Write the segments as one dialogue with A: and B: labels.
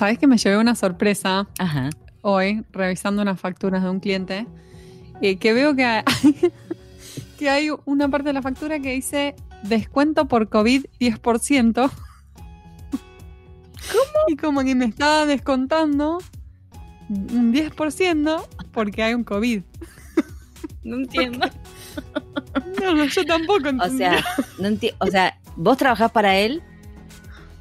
A: ¿sabes que me llevé una sorpresa
B: Ajá.
A: hoy revisando unas facturas de un cliente? eh, que veo que hay, que hay una parte de la factura que dice descuento por COVID 10%. ¿Cómo? Y como que me estaba descontando un 10% porque hay un COVID.
B: No entiendo.
A: No, no, yo tampoco
B: O
A: entendí.
B: sea, no enti- o sea, vos trabajás para él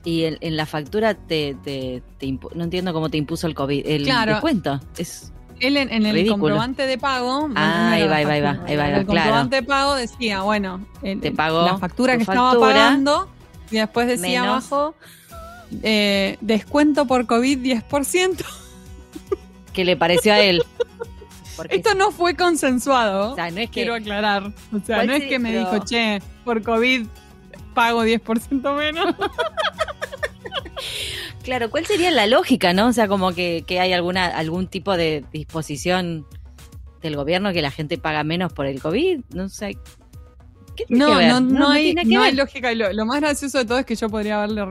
B: y en, en la factura te, te, te no entiendo cómo te impuso el COVID, el
A: Claro.
B: descuento. Es
A: Él en, en el
B: Ridículo.
A: comprobante de pago.
B: Ah, ahí va, ahí va, ahí va, ahí va,
A: El
B: claro.
A: comprobante de pago decía, bueno, el-
B: Te pagó
A: la factura
B: tu
A: que estaba pagando y después decía
B: menos-
A: abajo eh, descuento por COVID 10%.
B: que le pareció a él. Porque
A: Esto no fue consensuado.
B: o sea, no es que
A: quiero aclarar. O sea,
B: ¿Cuál
A: no es que me dijo, che, por COVID pago 10% menos.
B: Claro, ¿cuál sería la lógica, no? O sea, como que, que hay alguna algún tipo de disposición del gobierno que la gente paga menos por el COVID, no sé. ¿Qué tiene
A: No,
B: que ver?
A: no, no, hay, no lógica. Lo, lo más gracioso de todo es que yo podría haberle,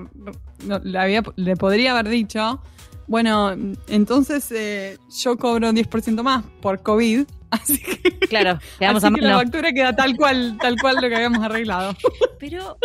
A: no, le, había- le podría haber dicho, bueno, entonces eh, yo cobro 10% más por COVID, así que,
B: Claro, quedamos
A: así
B: a
A: que la factura queda tal cual, tal cual lo que habíamos arreglado.
B: Pero,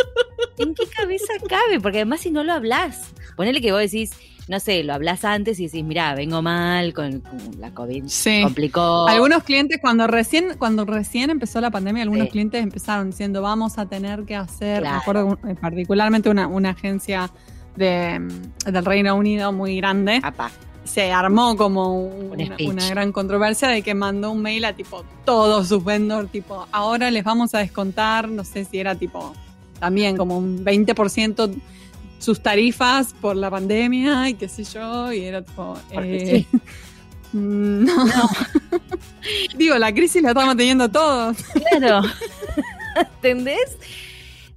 B: ¿en qué cabeza cabe? Porque además si no lo hablas, ponele que vos decís, no sé, lo hablas antes y decís, mira, vengo mal con, con la COVID,
A: Sí.
B: complicó.
A: Algunos clientes, cuando recién, cuando recién empezó la pandemia, algunos
B: Sí.
A: clientes empezaron diciendo, vamos a tener que hacer,
B: Claro.
A: me acuerdo eh, particularmente una, una agencia de, del Reino Unido muy grande,
B: Apá,
A: se armó como un-
B: Un
A: una, gran controversia de que mandó un mail a tipo todos sus vendors, tipo, ahora les vamos a descontar, no sé si era tipo también como un 20% sus tarifas por la pandemia y qué sé yo, y era tipo... Eh, no. Digo, la crisis la estamos teniendo todos.
B: claro. ¿Entendés?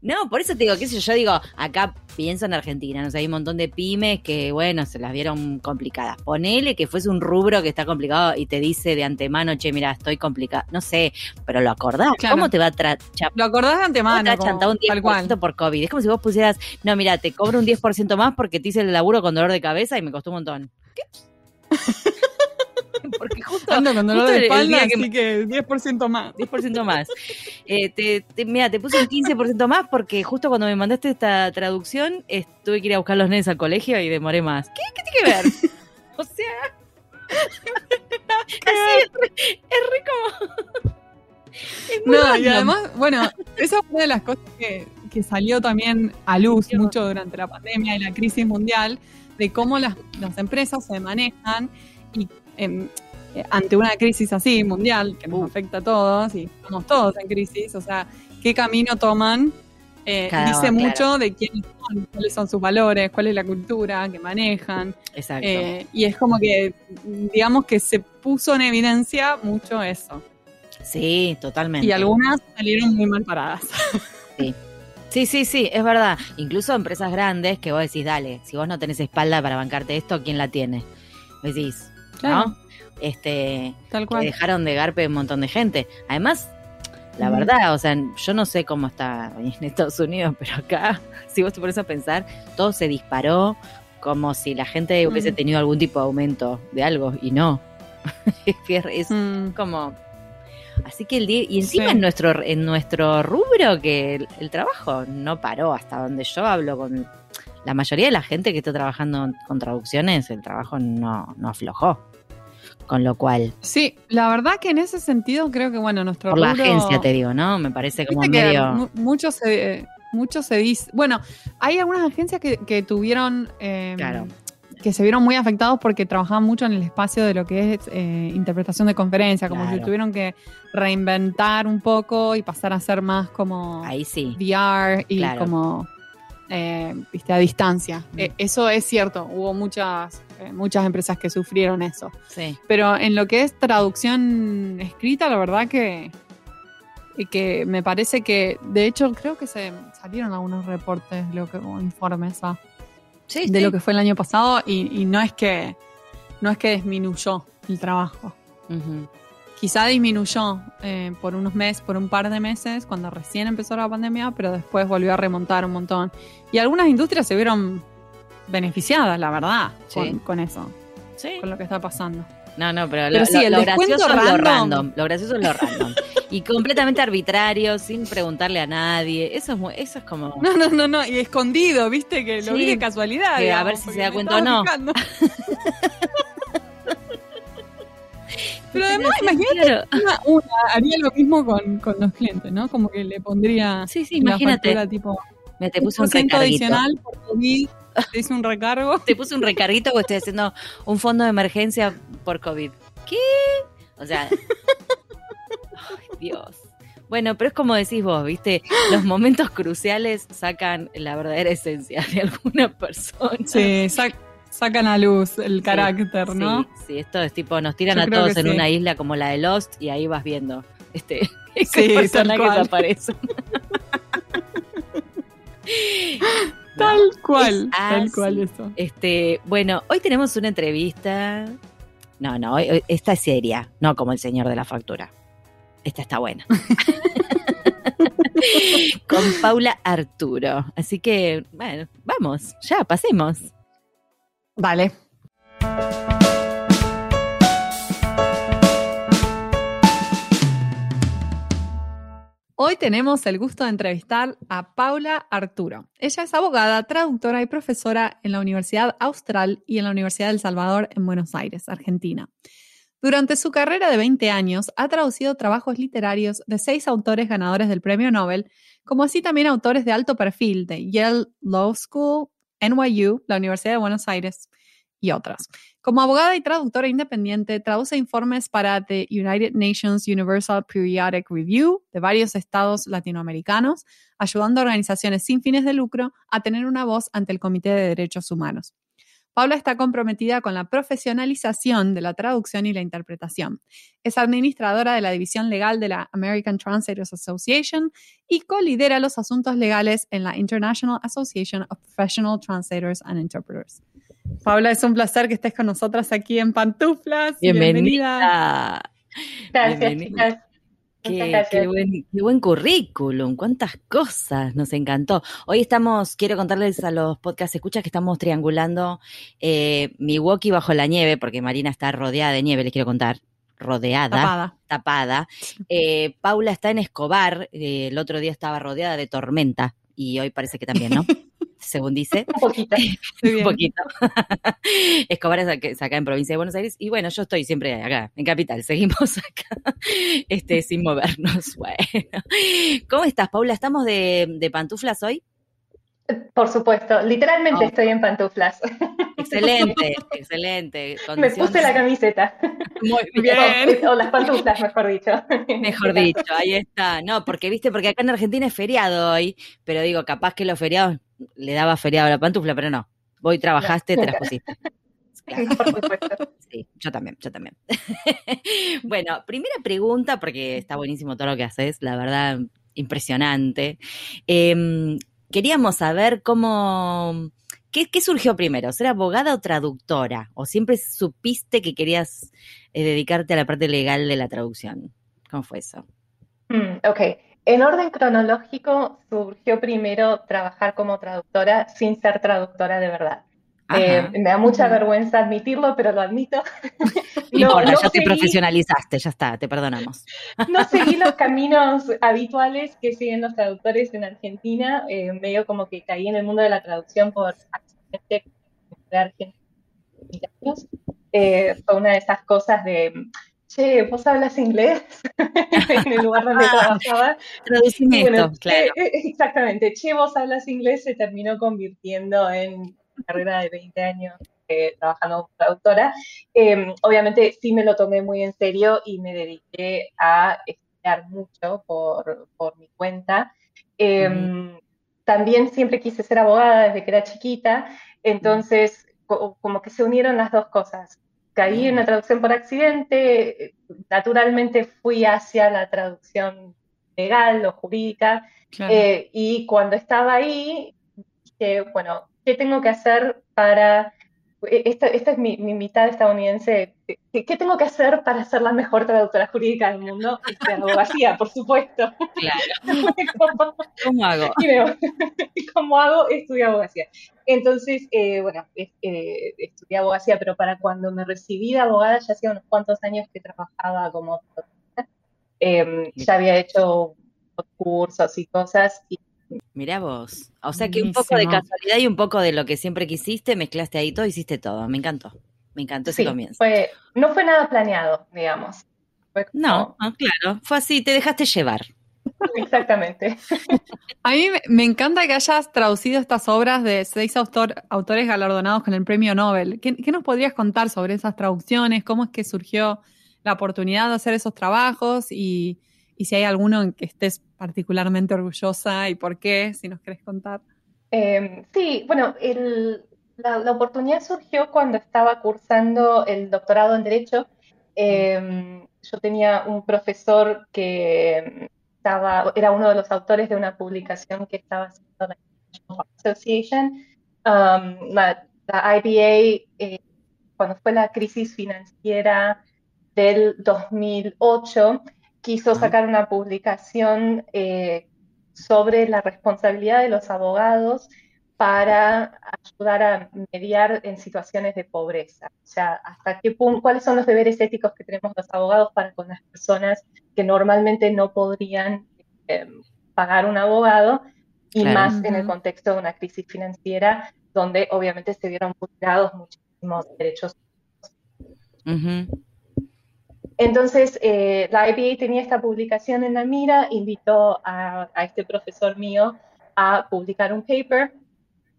B: No, por eso te digo, qué sé yo, yo digo, acá pienso en Argentina, no sé, hay un montón de pymes que, bueno, se las vieron complicadas. Ponele que fuese un rubro que está complicado y te dice de antemano, che, mira, estoy complicada. No sé, pero lo acordás.
A: Claro.
B: ¿Cómo te va a tra- cha-
A: Lo acordás de
B: ¿Cómo te
A: antemano.
B: a
A: como
B: un
A: tal cual.
B: 10% por COVID? Es como si vos pusieras, no, mira, te cobro un 10% más porque te hice el laburo con dolor de cabeza y me costó un montón. ¿Qué? porque justo
A: Ando con dolor
B: justo
A: de
B: el- el
A: espalda,
B: día que
A: así que 10% más.
B: 10% más. Eh, te, te- mira, te puse un 15% más porque justo cuando me mandaste esta traducción eh, tuve que ir a buscar los nenes al colegio y demoré más. ¿Qué, qué tiene que ver? o sea, así es re, es re como... es muy
A: No, y además, bueno, esa fue una de las cosas que, que salió también a luz mucho durante la pandemia y la crisis mundial, de cómo las, las empresas se manejan y em, eh, ante una crisis así mundial que nos afecta a todos y estamos todos en crisis, o sea, qué camino toman. eh,
B: Cada
A: dice
B: uno,
A: mucho de quiénes son, cuáles son sus valores, cuál es la cultura que manejan.
B: Exacto.
A: eh, y es como que, digamos que se puso en evidencia mucho eso.
B: sí, totalmente.
A: Y algunas salieron muy mal paradas.
B: Sí, sí, sí, es verdad. Incluso empresas grandes que vos decís, dale, si vos no tenés espalda para bancarte esto, ¿quién la tiene? Decís,
A: Claro.
B: ¿no? Este,
A: Tal
B: que
A: cual.
B: dejaron de garpe un montón de gente. Además, la verdad, o sea, yo no sé cómo está en Estados Unidos, pero acá, si vos te pones a pensar, todo se disparó como si la gente hubiese
A: Mm.
B: tenido algún tipo de aumento de algo y no. es que es
A: Mm,
B: como así que el día y encima
A: Sí.
B: en nuestro en nuestro rubro que el, el trabajo no paró hasta donde yo hablo con la mayoría de la gente que está trabajando con traducciones el trabajo no, no aflojó con lo cual
A: Sí, la verdad que en ese sentido creo que, bueno, nuestro
B: por la agencia te digo no me parece como medio
A: mu- mucho se, mucho se dice. Bueno, hay algunas agencias que, que tuvieron. eh,
B: Claro.
A: Que se vieron muy afectados porque trabajaban mucho en el espacio de lo que es eh, interpretación de conferencia, como
B: Claro.
A: si tuvieron que reinventar un poco y pasar a ser más como
B: ahí sí
A: VR y
B: Claro.
A: como eh, viste a distancia.
B: Mm.
A: Eh, eso es cierto, hubo muchas, eh, muchas empresas que sufrieron eso.
B: sí
A: Pero en lo que es traducción escrita, la verdad que, que me parece que, de hecho, creo que se salieron algunos reportes lo que, o informes ah,
B: sí,
A: de
B: sí.
A: lo que fue el año pasado y, y no es que no es que disminuyó el trabajo. Quizá disminuyó eh, por unos meses, por un par de meses, cuando recién empezó la pandemia, pero después volvió a remontar un montón. Y algunas industrias se vieron beneficiadas, la verdad,
B: Sí.
A: con, con eso,
B: Sí.
A: con lo que está pasando.
B: No, no, pero,
A: Pero
B: lo,
A: sí,
B: lo- lo gracioso es lo
A: random.
B: random. Lo gracioso es lo random. y completamente arbitrario, sin preguntarle a nadie. Eso es, muy- eso es como.
A: No, no, no, no, y escondido, viste, que lo
B: Sí,
A: vi de casualidad.
B: que a ver si se da cuenta o no.
A: Pero además, imagínate,
B: Claro.
A: una, una haría lo mismo con, con los clientes, ¿no? Como que le pondría
B: Sí, sí, imagínate.
A: factura, tipo,
B: Me te puse un
A: 10%
B: recarguito.
A: adicional por COVID, te hice un recargo.
B: Te puse un recarguito porque estoy haciendo un fondo de emergencia por COVID. ¿Qué? O sea. Ay, Dios. Bueno, pero es como decís vos, ¿viste? Los momentos cruciales sacan la verdadera esencia de alguna persona.
A: Sí, sac- sacan a luz el carácter, ¿no?
B: Sí, sí, esto es tipo, nos tiran
A: Yo
B: a todos
A: que
B: en
A: sí.
B: una isla como la de Lost y ahí vas viendo este
A: Sí, cual.
B: aparecen.
A: Tal cual, tal cual eso.
B: Este, bueno, hoy tenemos una entrevista. No, no, hoy- esta es seria, no como el señor de la factura. Esta está buena. Con Paula Arturo. Así que, bueno, vamos, ya, pasemos.
A: Vale. Hoy tenemos el gusto de entrevistar a Paula Arturo. Ella es abogada, traductora y profesora en la Universidad Austral y en la Universidad del Salvador en Buenos Aires, Argentina. Durante su carrera de 20 años ha traducido trabajos literarios de seis autores ganadores del Premio Nobel, como así también autores de alto perfil de Yale Law School, NYU, la Universidad de Buenos Aires y otras. Como abogada y traductora independiente, traduce informes para The United Nations Universal Periodic Review de varios estados latinoamericanos, ayudando a organizaciones sin fines de lucro a tener una voz ante el Comité de Derechos Humanos. Paula está comprometida con la profesionalización de la traducción y la interpretación. Es administradora de la división legal de la American Translators Association y colidera los asuntos legales en la International Association of Professional Translators and Interpreters. Paula, es un placer que estés con nosotras aquí en Pantuflas.
B: Bienvenida.
C: Gracias,
B: Bienvenida. Buen, qué buen currículum, cuántas cosas, nos encantó. Hoy estamos, quiero contarles a los podcast escuchas que estamos triangulando eh, Milwaukee bajo la nieve, porque Marina está rodeada de nieve, les quiero contar, rodeada,
A: Tapada.
B: tapada. Eh, Paula está en Escobar, eh, el otro día estaba rodeada de tormenta y hoy parece que también, ¿no? Según dice.
C: Un poquito.
B: Un poquito. Escobar es acá, es acá en provincia de Buenos Aires. Y bueno, yo estoy siempre acá, en Capital. Seguimos acá, este, sin movernos. Bueno. ¿Cómo estás, Paula? ¿Estamos de, de pantuflas hoy?
C: Por supuesto, literalmente
B: Oh.
C: estoy en pantuflas.
B: Excelente, excelente.
C: Me puse la camiseta.
B: Muy
A: Bien.
C: O, o las pantuflas, mejor dicho.
B: Mejor dicho, ahí está. No, porque viste, porque acá en Argentina es feriado hoy, pero digo, capaz que los feriados le daba feriado a la pantufla, pero no. Voy, trabajaste, te las pusiste. Claro. Sí, yo también, yo también. bueno, primera pregunta, porque está buenísimo todo lo que haces, la verdad, impresionante. Eh, queríamos saber cómo, ¿qué, qué surgió primero? ¿Ser abogada o traductora? ¿O siempre supiste que querías eh, dedicarte a la parte legal de la traducción? ¿Cómo fue eso?
C: Mm, ok. En orden cronológico, surgió primero trabajar como traductora sin ser traductora de verdad. Eh, me da mucha vergüenza admitirlo, pero lo admito.
B: No importa,
C: no
B: ya te profesionalizaste, ya está, te perdonamos.
C: No seguí los caminos habituales que siguen los traductores en Argentina, eh, medio como que caí en el mundo de la traducción por accidente de Argentina. Eh, fue una de esas cosas de, che, ¿vos hablas inglés? en el lugar donde trabajaba.
B: Traducime
C: bueno,
B: esto, claro.
C: che, eh, exactamente, che, vos hablas inglés se terminó convirtiendo en una carrera de 20 años eh, trabajando como traductora. Eh, obviamente sí me lo tomé muy en serio y me dediqué a estudiar mucho por, por mi cuenta. Eh,
B: Ujú.
C: También siempre quise ser abogada desde que era chiquita, entonces co- como que se unieron las dos cosas. Caí en la traducción por accidente, naturalmente fui hacia la traducción legal o jurídica,
A: Claro.
C: eh, y cuando estaba ahí, dije, bueno, ¿qué tengo que hacer para... e- Esta, esta es mi, mi mitad estadounidense ¿qué, tengo que hacer para ser la mejor traductora jurídica del mundo? Este, abogacía, por supuesto.
B: Claro. ¿Cómo hago?
C: ¿Cómo hago? Estudio abogacía. Entonces, eh, bueno, eh, estudié abogacía, pero para cuando me recibí de abogada, ya hacía unos cuantos años que trabajaba como traductora. Eh, ya había hecho cursos y cosas, y
B: Mirá vos. O sea que un poco de casualidad y un poco de lo que siempre quisiste, mezclaste ahí todo, hiciste todo. Me encantó. Me encantó ese
C: sí,
B: comienzo.
C: fue, no fue nada planeado, digamos. Fue como-
B: No, no, claro. Fue así, te dejaste llevar.
C: exactamente.
A: A mí me- me encanta que hayas traducido estas obras de seis autor- autores galardonados con el premio Nobel. ¿Qué, qué nos podrías contar sobre esas traducciones? ¿Cómo es que surgió la oportunidad de hacer esos trabajos? Y, y si hay alguno en que estés particularmente orgullosa y por qué, si nos querés contar.
C: Eh, sí, bueno, el- la, la oportunidad surgió cuando estaba cursando el doctorado en Derecho. Eh, yo tenía un profesor que estaba, era uno de los autores de una publicación que estaba haciendo la International Association. Um, la, la IBA, eh, cuando fue la crisis financiera del 2008, quiso sacar una publicación eh, sobre la responsabilidad de los abogados para ayudar a mediar en situaciones de pobreza. O sea, hasta qué punto, cuáles son los deberes éticos que tenemos los abogados para con las personas que normalmente no podrían eh, pagar un abogado, y
B: Claro.
C: más en el contexto de una crisis financiera donde obviamente se vieron vulnerados muchísimos derechos
B: Ujú.
C: Entonces, eh, la IBA tenía esta publicación en la mira, invitó a, a este profesor mío a publicar un paper.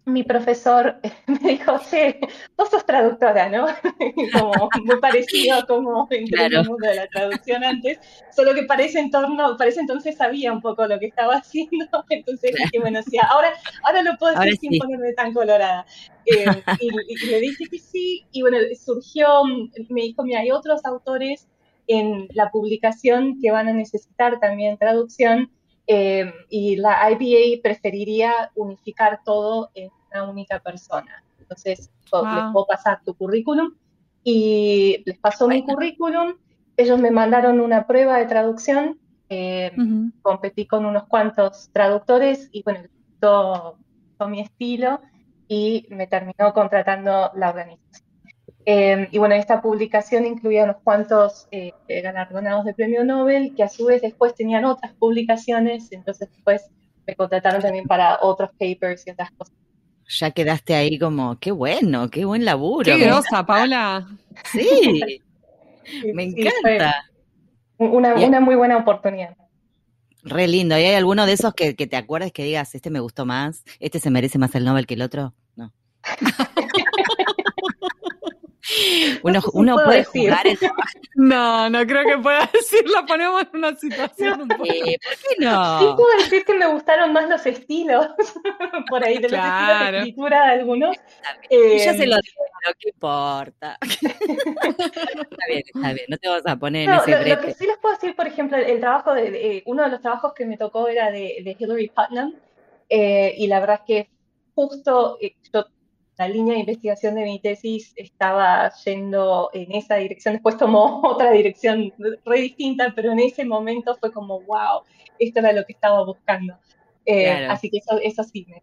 C: Mi profesor me dijo, che, vos sos traductora, ¿no? como muy parecido a como entré en
B: Claro.
C: el mundo de la traducción antes, solo que para ese, entorno, para ese entonces sabía un poco lo que estaba haciendo, entonces dije, bueno, sí, ahora, ahora lo puedo decir sin
B: sí.
C: ponerme tan colorada. Eh, y, y le dije que sí, y bueno, surgió, me dijo, mira, hay otros autores en la publicación que van a necesitar también traducción eh, y la IBA preferiría unificar todo en una única persona. Entonces,
A: Wow.
C: les puedo pasar tu currículum y les pasó mi currículum. Ellos me mandaron una prueba de traducción. eh,
A: Ujú.
C: competí con unos cuantos traductores y bueno, gustó, gustó mi estilo y me terminó contratando la organización. Eh, y bueno, esta publicación incluía unos cuantos eh, galardonados de premio Nobel que a su vez después tenían otras publicaciones, entonces después me contrataron también para otros papers y otras cosas.
B: Ya quedaste ahí como, qué bueno, qué buen laburo.
A: Qué grosa, Paula.
B: Sí,
C: Sí,
B: me
C: sí,
B: encanta.
C: una, una muy buena oportunidad.
B: Re lindo. ¿Y hay alguno de esos que, que te acuerdes que digas, este me gustó más, este se merece más el Nobel que el otro? No. uno
C: No
B: uno puede
C: decir.
B: jugar en...
A: No, no creo que pueda decir, la ponemos en una situación un poco.
B: Eh, ¿Por qué
C: Sí
B: no?
C: puedo decir que me gustaron más los estilos, por ahí, de los estilos
A: Claro.
C: de escritura de algunos.
B: Ya
C: Eh,
B: se lo digo, ¿qué importa? está bien, está bien, no te vas a poner en
C: No,
B: ese
C: lo, lo que sí les puedo decir, por ejemplo, el trabajo de, de- uno de los trabajos que me tocó era de, de Hillary Putnam, eh, y la verdad es que justo eh, yo, la línea de investigación de mi tesis estaba yendo en esa dirección, después tomó otra dirección re distinta, pero en ese momento fue como, wow, esto era lo que estaba buscando. Eh,
B: Claro.
C: Así que eso, eso sí me,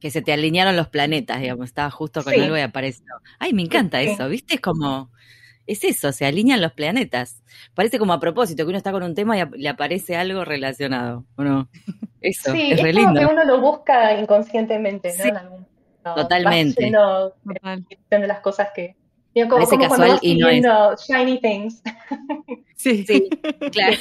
B: Que se te alinearon los planetas, digamos, estaba justo con
C: Sí.
B: algo y apareció. Ay, me encanta
C: Sí.
B: eso, ¿viste? Es como, es eso, se alinean los planetas. Parece como a propósito, que uno está con un tema y le aparece algo relacionado, ¿o no? Eso,
C: Sí,
B: es
C: es
B: re
C: como
B: lindo.
C: que uno lo busca inconscientemente, ¿no? En algún
B: totalmente.
A: Total.
C: de las cosas que... digo, como,
B: Parece
C: como
B: casual
C: vas
B: y no es.
C: shiny things.
A: Sí.
B: Sí, claro.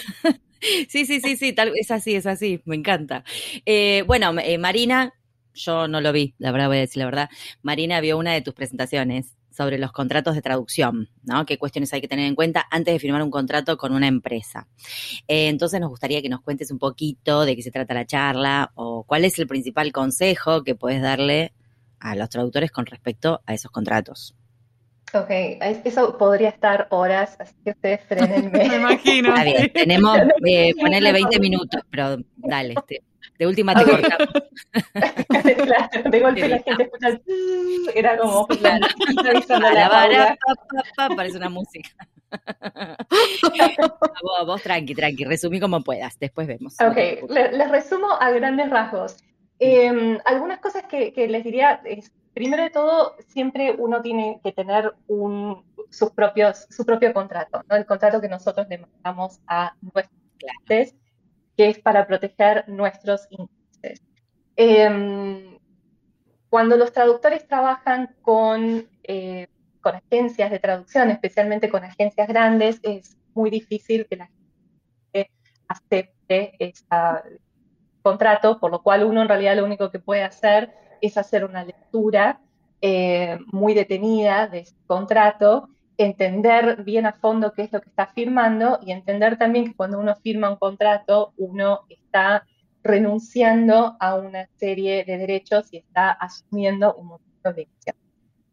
B: Sí, sí, sí, sí, tal, es así, es así, me encanta. Eh, bueno, eh, Marina, yo no lo vi, la verdad voy a decir la verdad. Marina vio una de tus presentaciones sobre los contratos de traducción, ¿no? ¿Qué cuestiones hay que tener en cuenta antes de firmar un contrato con una empresa? Eh, entonces nos gustaría que nos cuentes un poquito de qué se trata la charla o cuál es el principal consejo que puedes darle a los traductores con respecto a esos contratos.
C: Ok, es- eso podría estar horas, así que ustedes frenenme.
A: Me imagino.
B: Está bien, tenemos, eh, ponerle
C: no
B: 20
C: podemos.
B: minutos, pero dale, te, De última te cortamos.
C: claro, de golpe la gente escucha el era como la
B: pa, pa, pa, parece una música. vos, vos tranqui, tranqui, resumí como puedas, después vemos.
C: Ok, les resumo a grandes rasgos. Eh, algunas cosas que, les diría es, primero de todo, siempre uno tiene que tener sus propios, su propio contrato. El contrato que nosotros le mandamos a nuestros clientes, que es para proteger nuestros intereses. Eh, cuando los traductores trabajan con, eh, con agencias de traducción, especialmente con agencias grandes, es muy difícil que la gente acepte ese contrato, por lo cual uno en realidad lo único que puede hacer es hacer una lectura eh, muy detenida de ese contrato, entender bien a fondo qué es lo que está firmando y entender también que cuando uno firma un contrato, uno está renunciando a una serie de derechos y está asumiendo un montón de obligaciones.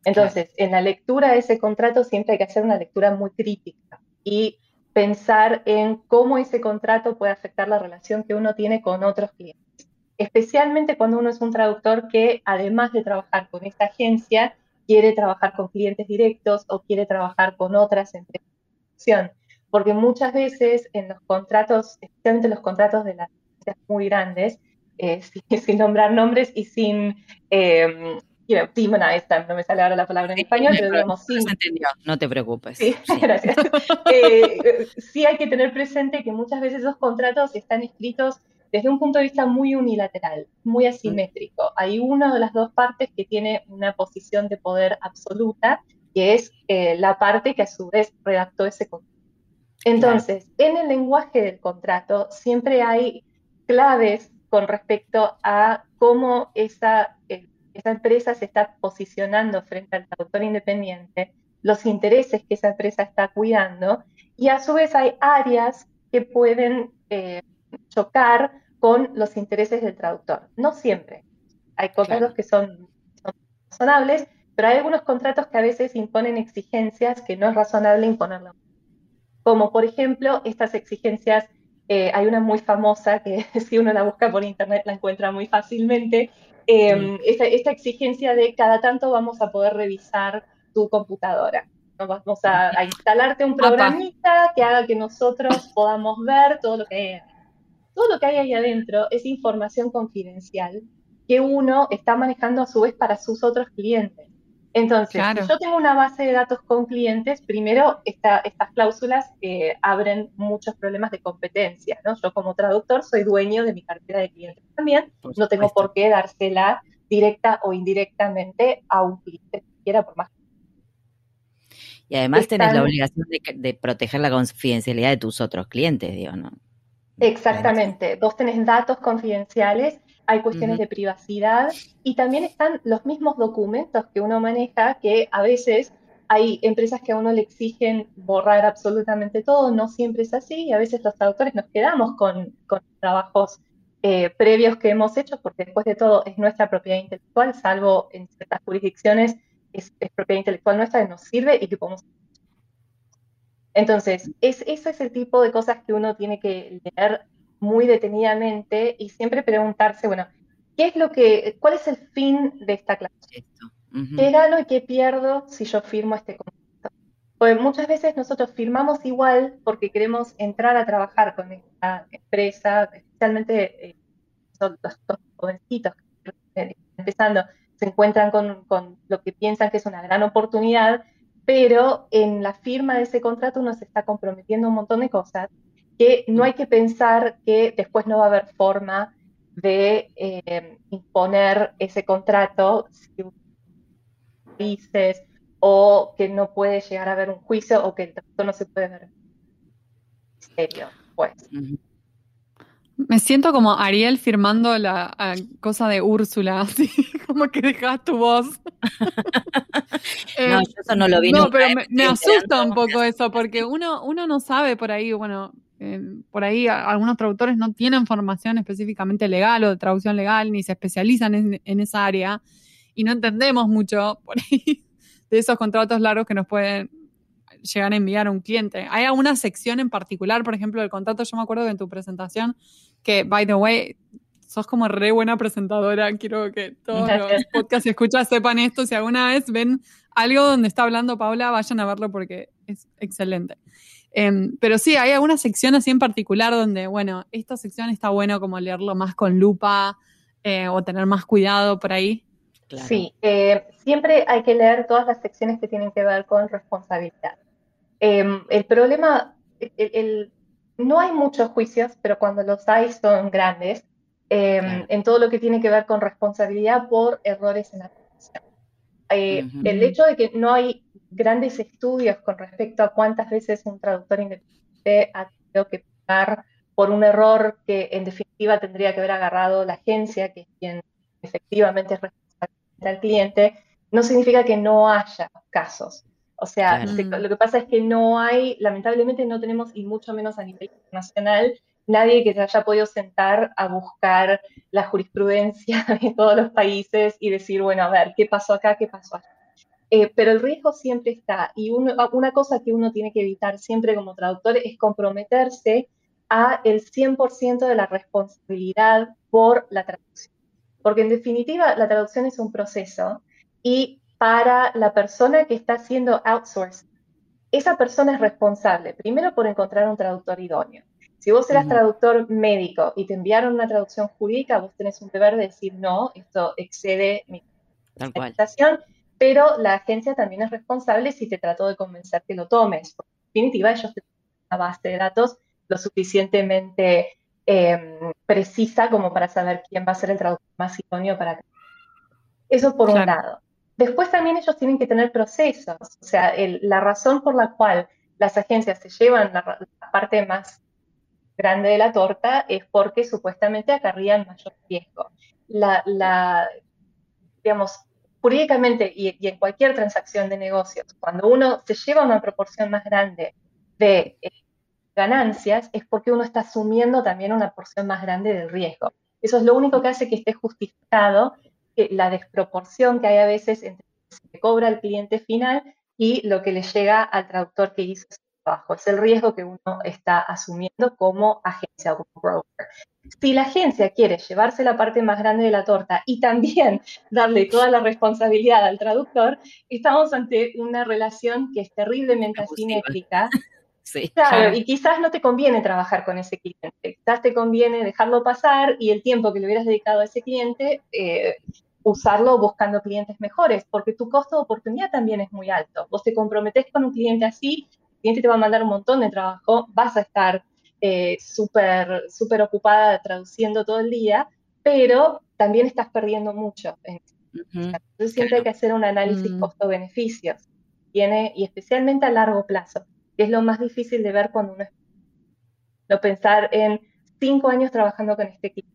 C: Entonces, en la lectura de ese contrato siempre hay que hacer una lectura muy crítica y pensar en cómo ese contrato puede afectar la relación que uno tiene con otros clientes. Especialmente cuando uno es un traductor que, además de trabajar con esta agencia, quiere trabajar con clientes directos o quiere trabajar con otras empresas. Porque muchas veces en los contratos, especialmente los contratos de las agencias muy grandes, eh, sin, sin nombrar nombres y sin eh, you know, demonize them, no me sale ahora la palabra en español, pero digamos,
B: se entendió, no te preocupes.
C: Sí,
B: Sí.
C: gracias. Eh, sí hay que tener presente que muchas veces esos contratos están escritos desde un punto de vista muy unilateral, muy asimétrico. Hay una de las dos partes que tiene una posición de poder absoluta, que es eh, la parte que a su vez redactó ese contrato. Entonces, en el lenguaje del contrato siempre hay claves con respecto a cómo esa, eh, esa empresa se está posicionando frente al traductor independiente, los intereses que esa empresa está cuidando, y a su vez hay áreas que pueden eh, chocar con los intereses del traductor. No siempre. Hay contratos
B: Claro.
C: que son, son razonables, pero hay algunos contratos que a veces imponen exigencias que no es razonable imponerlo. Como por ejemplo, estas exigencias, eh, hay una muy famosa que si uno la busca por internet la encuentra muy fácilmente, eh, esta, esta exigencia de cada tanto vamos a poder revisar tu computadora. Vamos a, a instalarte un
A: Apa.
C: programita que haga que nosotros podamos ver todo lo que hay. Todo lo que hay ahí adentro es información confidencial que uno está manejando a su vez para sus otros clientes. Entonces,
A: Claro.
C: si yo tengo una base de datos con clientes, primero esta- estas cláusulas eh, abren muchos problemas de competencia, ¿no? Yo como traductor soy dueño de mi cartera de clientes también, no tengo por qué dársela directa o indirectamente a un cliente siquiera por más
B: Y además tenés la
C: están-
B: obligación de, que- de proteger la confidencialidad de tus otros clientes, digo, ¿no?
C: Exactamente, vos tenés datos confidenciales, hay cuestiones de privacidad y también están los mismos documentos que uno maneja que a veces hay empresas que a uno le exigen borrar absolutamente todo, no siempre es así y a veces los traductores nos quedamos con, con trabajos eh, previos que hemos hecho porque después de todo es nuestra propiedad intelectual, salvo en ciertas jurisdicciones es, es propiedad intelectual nuestra que nos sirve y que podemos entonces, es, ese es el tipo de cosas que uno tiene que leer muy detenidamente y siempre preguntarse, bueno, ¿qué es lo que, cuál es el fin de esta clase?
B: Esto. Ujú.
C: ¿Qué gano y qué pierdo si yo firmo este contrato? Pues muchas veces nosotros firmamos igual porque queremos entrar a trabajar con esta empresa, especialmente eh, son los, los jovencitos que están empezando, se encuentran con, con lo que piensan que es una gran oportunidad, pero en la firma de ese contrato uno se está comprometiendo a un montón de cosas que no hay que pensar que después no va a haber forma de eh, imponer ese contrato si dices o que no puede llegar a haber un juicio o que el trato no se puede ver serio, pues.
A: Me siento como Ariel firmando la cosa de Úrsula, así como que dejas tu voz. Eh,
B: No, yo eso no lo vi
A: no,
B: nunca,
A: pero
B: eh,
A: me, me asusta un poco eso, porque uno, uno no sabe por ahí, bueno, eh, por ahí a- algunos traductores no tienen formación específicamente legal o de traducción legal, ni se especializan en, en esa área, y no entendemos mucho por ahí de esos contratos largos que nos pueden llegar a enviar a un cliente. ¿Hay alguna sección en particular, por ejemplo, del contrato? Yo me acuerdo que en tu presentación, que, by the way, sos como re buena presentadora. Quiero que todos los podcasts y escuchas sepan esto. Si alguna vez ven algo donde está hablando Paula, vayan a verlo porque es excelente. Em, pero sí, hay alguna sección así en particular donde, bueno, esta sección está bueno como leerlo más con lupa eh, o tener más cuidado por ahí.
C: Sí, eh, siempre hay que leer todas las secciones que tienen que ver con responsabilidad. Em, el problema, no hay muchos juicios, pero cuando los hay son grandes, em, en todo lo que tiene que ver con responsabilidad por errores en la traducción. Eh, el hecho de que no hay grandes estudios con respecto a cuántas veces un traductor independiente ha tenido que pagar por un error que en definitiva tendría que haber agarrado la agencia, que es quien efectivamente es responsable del cliente, no significa que no haya casos. O sea, lo que pasa es que no hay, lamentablemente no tenemos, y mucho menos a nivel internacional, nadie que se haya podido sentar a buscar la jurisprudencia de todos los países y decir, bueno, a ver, ¿qué pasó acá? ¿Qué pasó allá? Eh, pero el riesgo siempre está. Y una cosa que uno tiene que evitar siempre como traductor es comprometerse a el 100% de la responsabilidad por la traducción. Porque en definitiva la traducción es un proceso y para la persona que está haciendo outsource, esa persona es responsable, primero por encontrar un traductor idóneo. Si vos eras traductor médico y te enviaron una traducción jurídica, vos tenés un deber de decir, no, esto excede mi interpretación, pero la agencia también es responsable si te trató de convencer que lo tomes. en definitiva, ellos tienen una base de datos lo suficientemente em, precisa como para saber quién va a ser el traductor más idóneo para Eso por un lado. Después también ellos tienen que tener procesos, o sea, la razón por la cual las agencias se llevan la, parte más grande de la torta es porque supuestamente acarrían mayor riesgo. La, digamos, jurídicamente y, en cualquier transacción de negocios, cuando uno se lleva una proporción más grande de eh, ganancias, es porque uno está asumiendo también una porción más grande del riesgo. Eso es lo único que hace que esté justificado la desproporción que hay a veces entre lo que se cobra al cliente final y lo que le llega al traductor que hizo ese trabajo. Es el riesgo que uno está asumiendo como agencia o como broker. Si la agencia quiere llevarse la parte más grande de la torta y también darle toda la responsabilidad al traductor, estamos ante una relación que es terriblemente asimétrica. Claro, y quizás no te conviene trabajar con ese cliente, quizás te conviene dejarlo pasar y el tiempo que le hubieras dedicado a ese cliente, eh, usarlo buscando clientes mejores, porque tu costo de oportunidad también es muy alto. Vos te comprometés con un cliente así, el cliente te va a mandar un montón de trabajo, vas a estar eh, súper super ocupada traduciendo todo el día, pero también estás perdiendo mucho. Entonces siempre hay que hacer un análisis mm. costo-beneficios, y especialmente a largo plazo que es lo más difícil de ver cuando uno es... No pensar en cinco años trabajando con este equipo,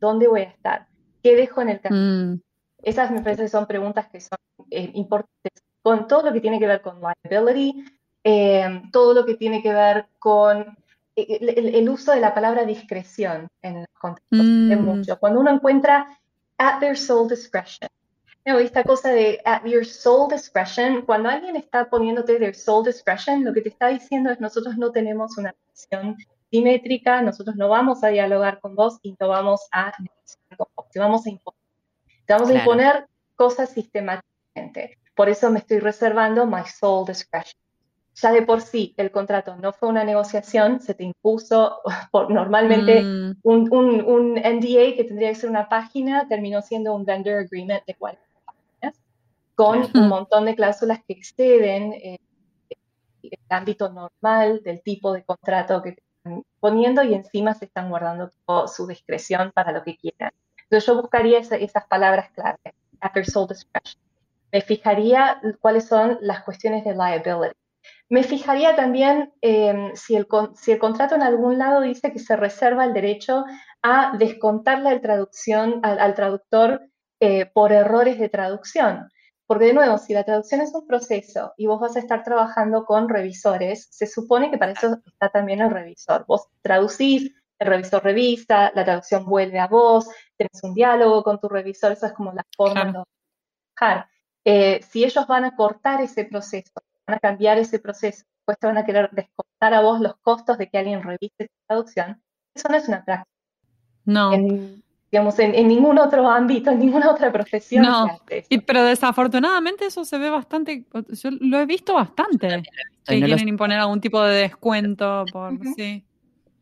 C: ¿dónde voy a estar? ¿Qué dejo en el camino? Mm. Esas me parece son preguntas que son eh, importantes con todo lo que tiene que ver con liability, eh, todo lo que tiene que ver con eh, el, uso de la palabra discreción en el contexto. Mm. mucho. Cuando uno encuentra at their sole discretion, esta cosa de at your sole discretion, cuando alguien está poniéndote their sole discretion, lo que te está diciendo es nosotros no tenemos una relación simétrica, nosotros no vamos a dialogar con vos y no vamos a te vamos a imponer. Te vamos a imponer cosas sistemáticamente. Por eso me estoy reservando my sole discretion. Ya de por sí el contrato no fue una negociación, se te impuso por normalmente mm. un, un, un, NDA que tendría que ser una página, terminó siendo un vendor agreement de cuál con un montón de cláusulas que exceden eh, el ámbito normal del tipo de contrato que están poniendo y encima se están guardando toda su discreción para lo que quieran. Entonces yo buscaría esas palabras clave, after sole discretion. Me fijaría cuáles son las cuestiones de liability. Me fijaría también em, si, el, si, el, contrato en algún lado dice que se reserva el derecho a descontarle al, traducción, al, traductor eh, por errores de traducción. Porque de nuevo, si la traducción es un proceso y vos vas a estar trabajando con revisores, se supone que para eso está también el revisor. Vos traducís, el revisor revisa, la traducción vuelve a vos, tenés un diálogo con tu revisor, esa es como la forma de trabajar. Eh, si ellos van a cortar ese proceso, van a cambiar ese proceso, después te van a querer descontar a vos los costos de que alguien revise tu traducción, eso no es una práctica.
A: No.
C: digamos, en, ningún otro ámbito, en ninguna otra profesión.
A: No, pero desafortunadamente eso se ve bastante, yo lo he visto bastante, que quieren imponer algún tipo de descuento por, sí.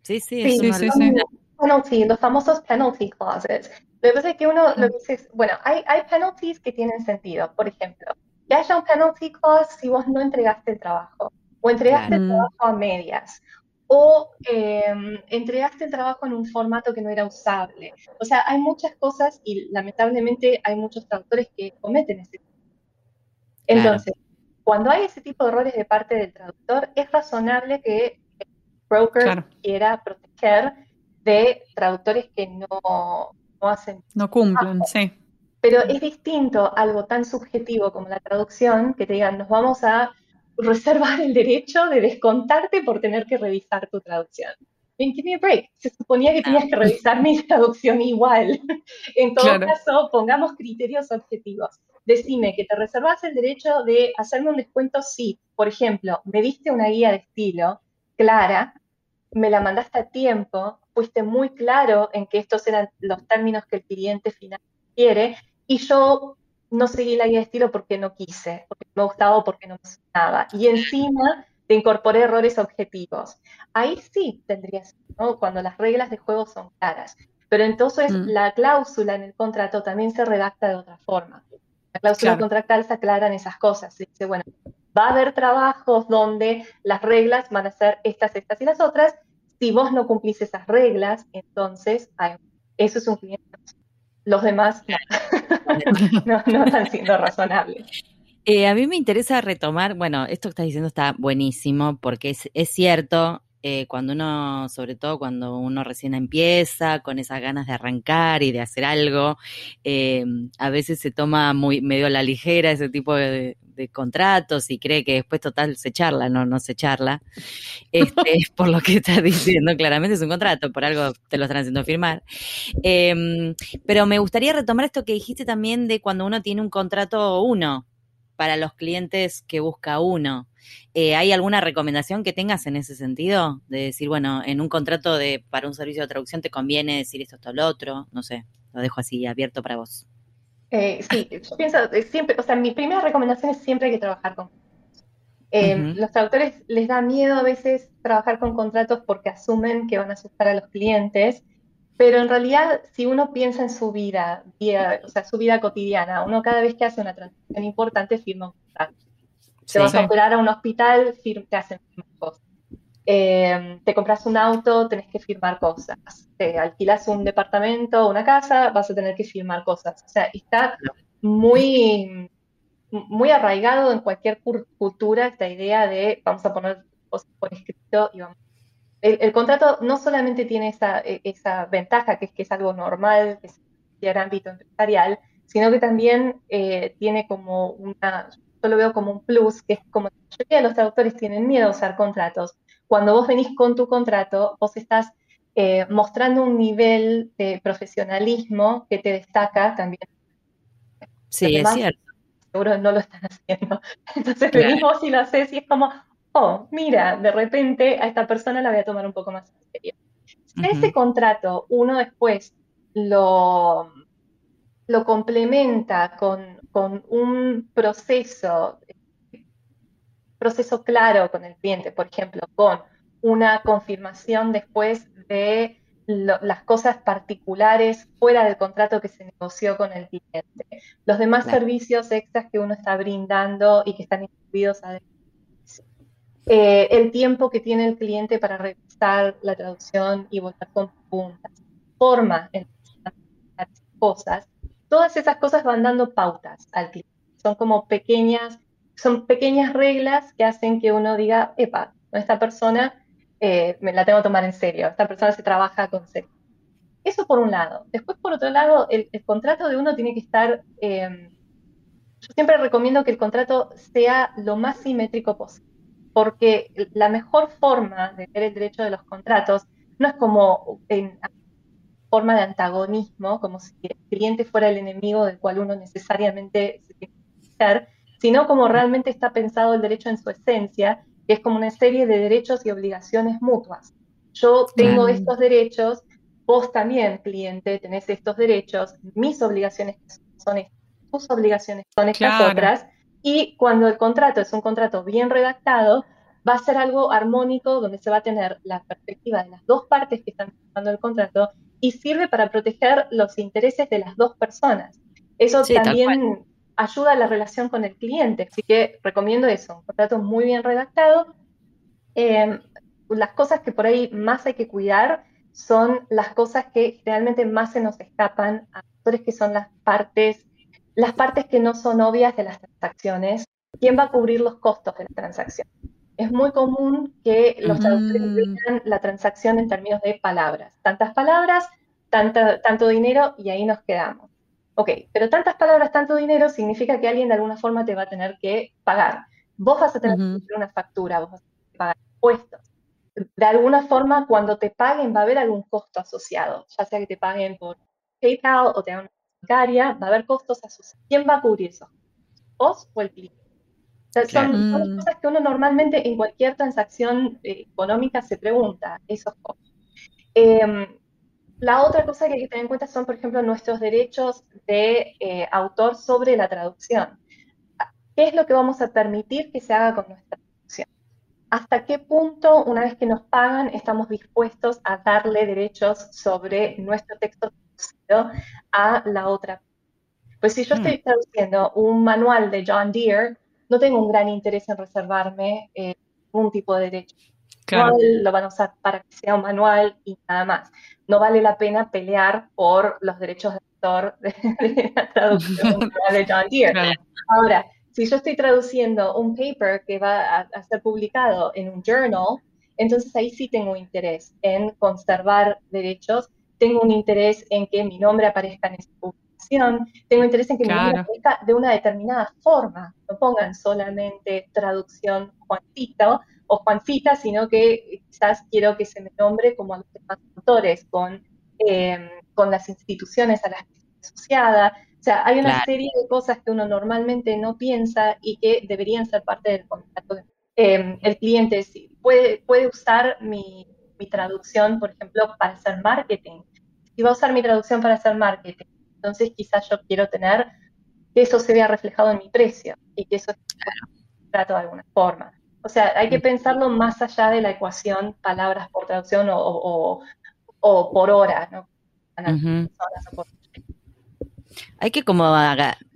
B: Sí, sí, sí, sí,
C: Penalty, los famosos penalty clauses. Lo que pasa es que uno lo dice, es, bueno, hay, hay penalties que tienen sentido. Por ejemplo, que haya un penalty clause si vos no entregaste el trabajo, o entregaste el trabajo a medias, o em, entregaste el trabajo en un formato que no era usable. O sea, hay muchas cosas y lamentablemente hay muchos traductores que cometen ese tipo. Entonces, cuando hay ese tipo de errores de parte del traductor, es razonable que el broker quiera proteger de traductores que no, no hacen.
A: No cumplen, sí.
C: Pero es distinto algo tan subjetivo como la traducción, que te digan, nos vamos a reservar el derecho de descontarte por tener que revisar tu traducción. En give me a break. Se suponía que tenías que revisar mi traducción igual. en todo caso, pongamos criterios objetivos. Decime que te reservas el derecho de hacerme un descuento si, por ejemplo, me diste una guía de estilo clara, me la mandaste a tiempo, fuiste muy claro en que estos eran los términos que el cliente final quiere, y yo no seguí la guía de estilo porque no quise, porque me gustaba o porque no me gustaba. Y encima te incorporé errores objetivos. Ahí sí tendrías, ¿no? Cuando las reglas de juego son claras. Pero entonces mm. la cláusula en el contrato también se redacta de otra forma. La cláusula contractual se aclaran esas cosas. Se dice, bueno, va a haber trabajos donde las reglas van a ser estas, estas y las otras. Si vos no cumplís esas reglas, entonces eso es un cliente los demás no, están siendo razonables.
B: Eh, a mí me interesa retomar, bueno, esto que estás diciendo está buenísimo porque es, es cierto, eh, cuando uno, sobre todo cuando uno recién empieza, con esas ganas de arrancar y de hacer algo, eh, a veces se toma muy medio la ligera ese tipo de, contratos y cree que después total se charla, no, no se charla. Este, por lo que estás diciendo, claramente es un contrato, por algo te lo están haciendo firmar. Em, pero me gustaría retomar esto que dijiste también de cuando uno tiene un contrato uno, para los clientes que busca uno. Eh, ¿Hay alguna recomendación que tengas en ese sentido? De decir, bueno, en un contrato de para un servicio de traducción te conviene decir esto, esto, lo otro. No sé, lo dejo así abierto para vos.
C: Eh, sí, yo pienso eh, siempre, o sea, mi primera recomendación es siempre hay que trabajar con Los traductores les da miedo a veces trabajar con contratos porque asumen que van a asustar a los clientes pero en realidad, si uno piensa en su vida, o sea, su vida cotidiana, uno cada vez que hace una transacción importante firma un contrato. Te vas a operar a un hospital, te hacen cosas. Eh, te compras un auto, tenés que firmar cosas. Te alquilas un departamento, una casa, vas a tener que firmar cosas. O sea, está muy, muy arraigado en cualquier cultura esta idea de vamos a poner cosas por escrito y vamos el, contrato no solamente tiene esa, e, esa, ventaja, que es que es algo normal, que es el ámbito empresarial, sino que también eh, tiene como una, yo lo veo como un plus, que es como la mayoría de los traductores tienen miedo a usar contratos. Cuando vos venís con tu contrato, vos estás eh, mostrando un nivel de profesionalismo que te destaca también.
B: Sí, es cierto.
C: Seguro no lo están haciendo. Entonces venimos y lo haces y es como, oh, mira, de repente a esta persona la voy a tomar un poco más en serio. Si ese contrato uno después lo, lo complementa con, un proceso, proceso claro con el cliente, por ejemplo, con una confirmación después de las cosas particulares fuera del contrato que se negoció con el cliente, los demás servicios extras que uno está brindando y que están incluidos adentro. Eh, el tiempo que tiene el cliente para revisar la traducción y votar con preguntas, forma en las cosas, todas esas cosas van dando pautas al cliente. Son como pequeñas, son pequeñas reglas que hacen que uno diga, epa, esta persona eh, me la tengo que tomar en serio, esta persona se trabaja con serio. Eso por un lado. Después, por otro lado, el, contrato de uno tiene que estar, eh, yo siempre recomiendo que el contrato sea lo más simétrico posible porque la mejor forma de ver el derecho de los contratos no es como en forma de antagonismo, como si el cliente fuera el enemigo del cual uno necesariamente se tiene que ser, sino como realmente está pensado el derecho en su esencia, que es como una serie de derechos y obligaciones mutuas. Yo tengo estos derechos vos también, cliente, tenés estos derechos, mis obligaciones son estas, tus obligaciones son estas otras, y cuando el contrato es un contrato bien redactado, va a ser algo armónico donde se va a tener la perspectiva de las dos partes que están usando el contrato y sirve para proteger los intereses de las dos personas. Eso también ayuda a la relación con el cliente, así que recomiendo eso, un contrato muy bien redactado. Em, las cosas que por ahí más hay que cuidar son las cosas que realmente más se nos escapan a actores que son las partes, las partes que no son obvias de las transacciones. ¿Quién va a cubrir los costos de la transacción? Es muy común que los traductores vean la transacción en términos de palabras. Tantas palabras, tanto dinero y ahí nos quedamos. Ok, pero tantas palabras, tanto dinero significa que alguien de alguna forma te va a tener que pagar. Vos vas a tener que hacer una factura, vos vas a tener que pagar impuestos de alguna forma cuando te paguen va a haber algún costo asociado, ya sea que te paguen por PayPal o te hagan una bancaria, va a haber costos asociados. ¿Quién va a cubrir eso? ¿Vos o el cliente? Son, mm. cosas que uno normalmente en cualquier transacción eh, económica se pregunta, esos costos. Em, la otra cosa que hay que tener en cuenta son, por ejemplo, nuestros derechos de eh, autor sobre la traducción. ¿Qué es lo que vamos a permitir que se haga con nuestra hasta qué punto, una vez que nos pagan, estamos dispuestos a darle derechos sobre nuestro texto traducido a la otra. Pues si yo hmm. estoy traduciendo un manual de John Deere, no tengo un gran interés en reservarme eh, un tipo de derecho. Claro. lo van a usar para que sea un manual y nada más. No vale la pena pelear por los derechos de autor de, la traducción de John Deere. Ahora, si yo estoy traduciendo un paper que va a, ser publicado en un journal, entonces ahí sí tengo interés en conservar derechos, tengo un interés en que mi nombre aparezca en esa tengo interés en que mi nombre aparezca de una determinada forma, no pongan solamente traducción Juancito o Juancita, sino que quizás quiero que se me nombre como a los demás autores, con, eh, con las instituciones a las que estoy asociada, o sea, hay una serie de cosas que uno normalmente no piensa y que deberían ser parte del contrato. Em, el cliente puede, puede usar mi, traducción, por ejemplo, para hacer marketing. Si va a usar mi traducción para hacer marketing, entonces quizás yo quiero tener que eso se vea reflejado en mi precio y que eso trato de alguna forma. O sea, hay que pensarlo más allá de la ecuación palabras por traducción o, por hora, ¿no?
B: Hay que como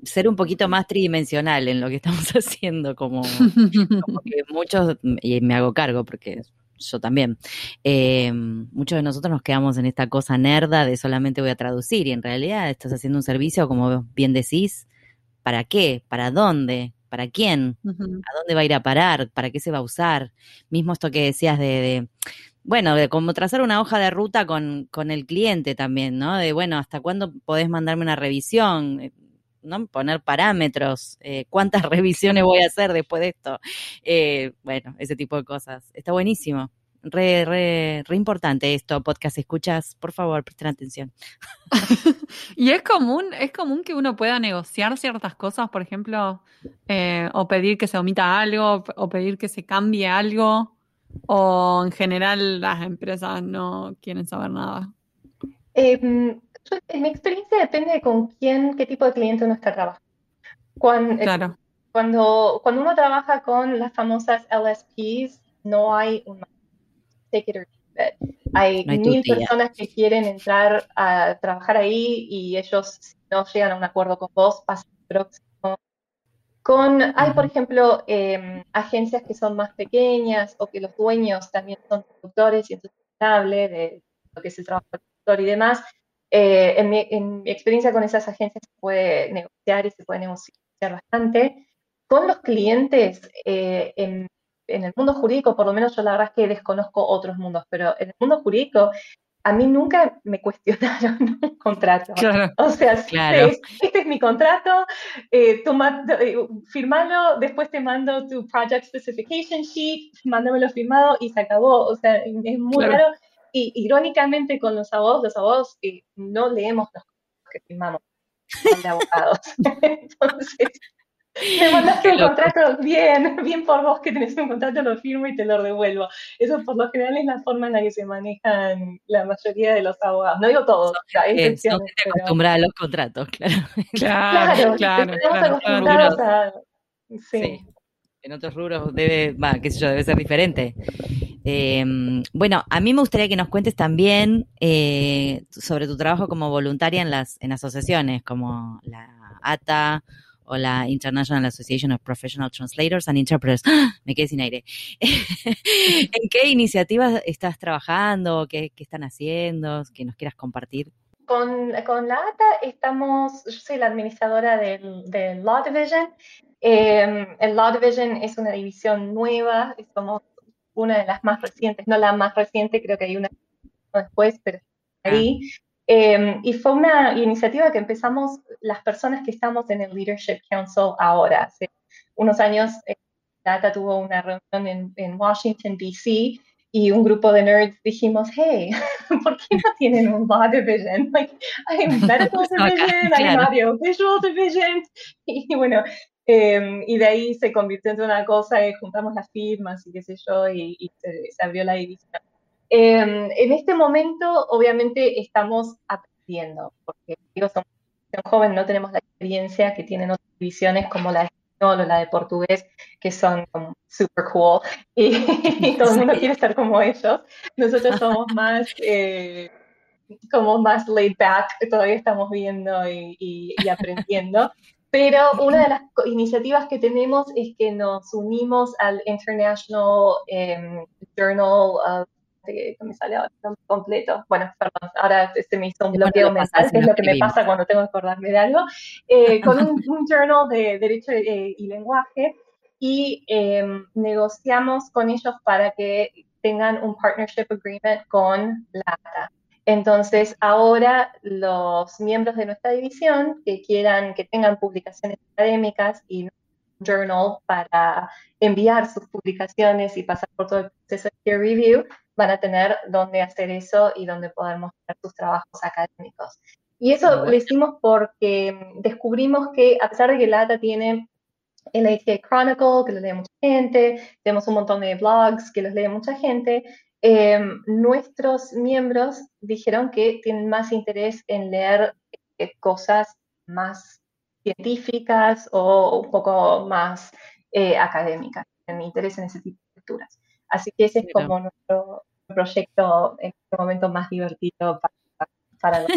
B: ser un poquito más tridimensional en lo que estamos haciendo, como, que muchos, y me hago cargo porque yo también, eh, muchos de nosotros nos quedamos en esta cosa nerda de solamente voy a traducir y en realidad estás haciendo un servicio, como bien decís, ¿para qué? ¿Para dónde? ¿Para quién? ¿A dónde va a ir a parar? ¿Para qué se va a usar? Mismo esto que decías de bueno, de como trazar una hoja de ruta con, con, el cliente también, ¿no? De, bueno, ¿hasta cuándo podés mandarme una revisión? Eh, ¿no? Poner parámetros, eh, cuántas revisiones voy a hacer después de esto. Eh, bueno, ese tipo de cosas. Está buenísimo. Re, re, re importante esto, podcast escuchas, por favor, presten atención.
A: y es común, es común que uno pueda negociar ciertas cosas, por ejemplo, o pedir que se omita algo, o pedir que se cambie algo. ¿O en general las empresas no quieren saber nada?
C: Em, en mi experiencia depende de con quién, qué tipo de cliente uno está trabajando. Cuando, eh, claro. cuando, cuando uno trabaja con las famosas LSPs, no hay un take it or leave it. Hay mil personas que quieren entrar a trabajar ahí y ellos, si no llegan a un acuerdo con vos, pasan al próximo con, hay, por ejemplo, em, agencias que son más pequeñas o que los dueños también son productores y entonces de lo que es el trabajo productor y demás. Eh, en, mi, experiencia con esas agencias se puede negociar y se puede negociar bastante. Con los clientes, eh, en, en el mundo jurídico, por lo menos yo la verdad es que desconozco otros mundos, pero en el mundo jurídico a mí nunca me cuestionaron un contrato. O sea, este es mi contrato, eh, eh, firmalo, después te mando tu project specification sheet, mándamelo firmado y se acabó. O sea, es muy raro. Y irónicamente con los abogados, los abogados eh, no leemos los que firmamos de abogados. Entonces, Me mandaste un contrato, bien, bien por vos que tenés un contrato, lo firmo y te lo devuelvo. Eso por lo general es la forma en la que se manejan la mayoría de los abogados. No digo todos,
B: hay excepciones. No acostumbrada a los contratos, claro.
A: Claro, claro. Estamos acostumbrados a...
B: sí. En otros rubros debe, va, qué sé yo, debe ser diferente. Em, bueno, a mí me gustaría que nos cuentes también eh, sobre tu trabajo como voluntaria en las en asociaciones como la ATA o la International Association of Professional Translators and Interpreters. ¡Ah! Me quedé sin aire. ¿En qué iniciativas estás trabajando? ¿Qué, están haciendo? Que nos quieras compartir.
C: Con, la ATA estamos, yo soy la administradora del, Law Division. Em, el Law Division es una división nueva, somos una de las más recientes, no la más reciente, creo que hay una después, pero ahí. Ah. Em, y fue una iniciativa que empezamos las personas que estamos en el Leadership Council ahora. Hace unos años, eh, Data tuvo una reunión en, Washington, D.C., y un grupo de nerds dijimos, hey, ¿por qué no tienen un law division? Like, hay medical division, hay audiovisual division. Y bueno, em, y de ahí se convirtió en una cosa y juntamos las firmas y qué sé yo, y, se, abrió la división. Em, en este momento, obviamente, estamos aprendiendo, porque digo, somos joven, no tenemos la experiencia que tienen otras divisiones como la de español o la de portugués, que son super cool y, todo el mundo quiere estar como ellos. Nosotros somos más, eh, como más laid back, todavía estamos viendo y, aprendiendo. Pero una de las iniciativas que tenemos es que nos unimos al International em, Journal of que me sale ahora completo. Bueno, perdón, ahora se me hizo un bloqueo mental, que es lo que me pasa cuando tengo que acordarme de algo, eh, con un, journal de Derecho eh, y Lenguaje y em, negociamos con ellos para que tengan un partnership agreement con LATA. Entonces, ahora los miembros de nuestra división que quieran, que tengan publicaciones académicas y journal para enviar sus publicaciones y pasar por todo el proceso de peer review, van a tener dónde hacer eso y dónde poder mostrar sus trabajos académicos. Y eso lo hicimos porque descubrimos que a pesar de que LATA tiene el ATA Chronicle, que lo lee mucha gente, tenemos un montón de blogs que los lee mucha gente, em, nuestros miembros dijeron que tienen más interés en leer eh, cosas más científicas o un poco más eh, académicas, tienen interés en ese tipo de lecturas. Así que ese es como nuestro proyecto en este momento más divertido para, los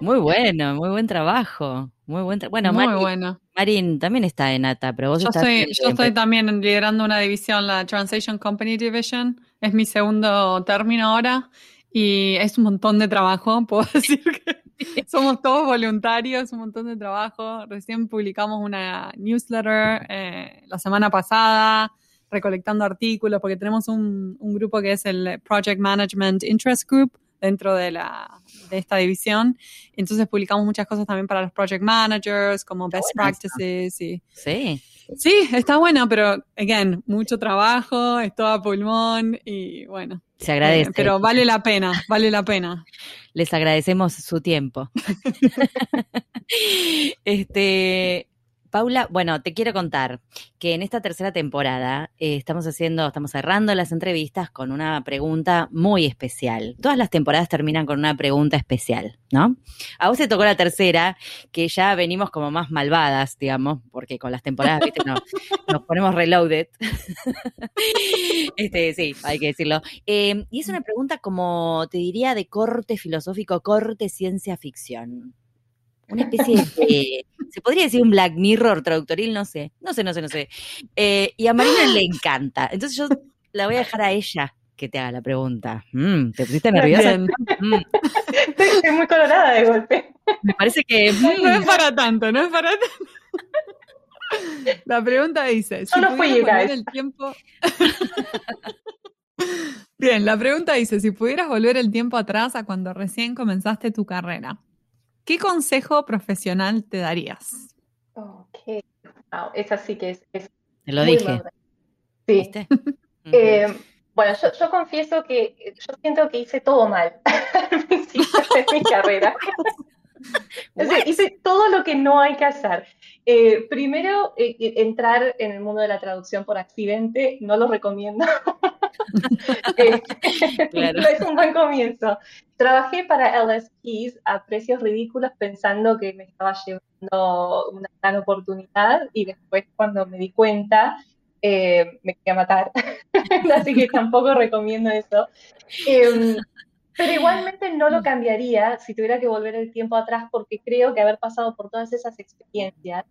B: Muy bueno, muy buen trabajo. Muy buen bueno, muy bueno. Marín también está en ATA, pero vos
A: yo
B: estás
A: Estoy, yo estoy también liderando una división, la Translation Company Division. Es mi segundo término ahora y es un montón de trabajo, puedo decir que somos todos voluntarios, un montón de trabajo. Recién publicamos una newsletter eh, la semana pasada recolectando artículos, porque tenemos un, un, grupo que es el Project Management Interest Group dentro de, la, de esta división. Entonces publicamos muchas cosas también para los project managers, como best practices. Y,
B: sí.
A: Sí, está bueno, pero, again, mucho trabajo, es todo a pulmón y bueno.
B: Se agradece.
A: pero vale la pena, vale la pena.
B: Les agradecemos su tiempo. este, Paula, bueno, te quiero contar que en esta tercera temporada eh, estamos haciendo, estamos cerrando las entrevistas con una pregunta muy especial. Todas las temporadas terminan con una pregunta especial, ¿no? A vos te tocó la tercera, que ya venimos como más malvadas, digamos, porque con las temporadas, viste, nos ponemos reloaded. este, sí, hay que decirlo. Eh, y es una pregunta como, te diría, de corte filosófico, corte ciencia ficción una especie de, se podría decir un Black Mirror traductoril, no sé, no sé, no sé, no sé. Eh, y a Marina le encanta. Entonces yo la voy a dejar a ella que te haga la pregunta. Mm, ¿Te pusiste nerviosa?
C: Mm. Estoy muy colorada de golpe.
B: Me parece que...
A: No es mm. para tanto, no es para tanto. La pregunta dice, si no volver el tiempo... Bien, la pregunta dice, si pudieras volver el tiempo atrás a cuando recién comenzaste tu carrera, ¿Qué consejo profesional te darías?
C: Ok, wow, esa sí que es...
B: te lo dije.
C: Sí. Eh, bueno, yo, confieso que yo siento que hice todo mal al principio de mi carrera. hice todo lo que no hay que hacer. Eh, primero, eh, entrar en el mundo de la traducción por accidente, no lo recomiendo.
B: Claro.
C: no es un buen comienzo. Trabajé para LSPs a precios ridículos pensando que me estaba llevando una gran oportunidad y después cuando me di cuenta eh, me quería matar. Así que tampoco recomiendo eso. Em, pero igualmente no lo cambiaría si tuviera que volver el tiempo atrás porque creo que haber pasado por todas esas experiencias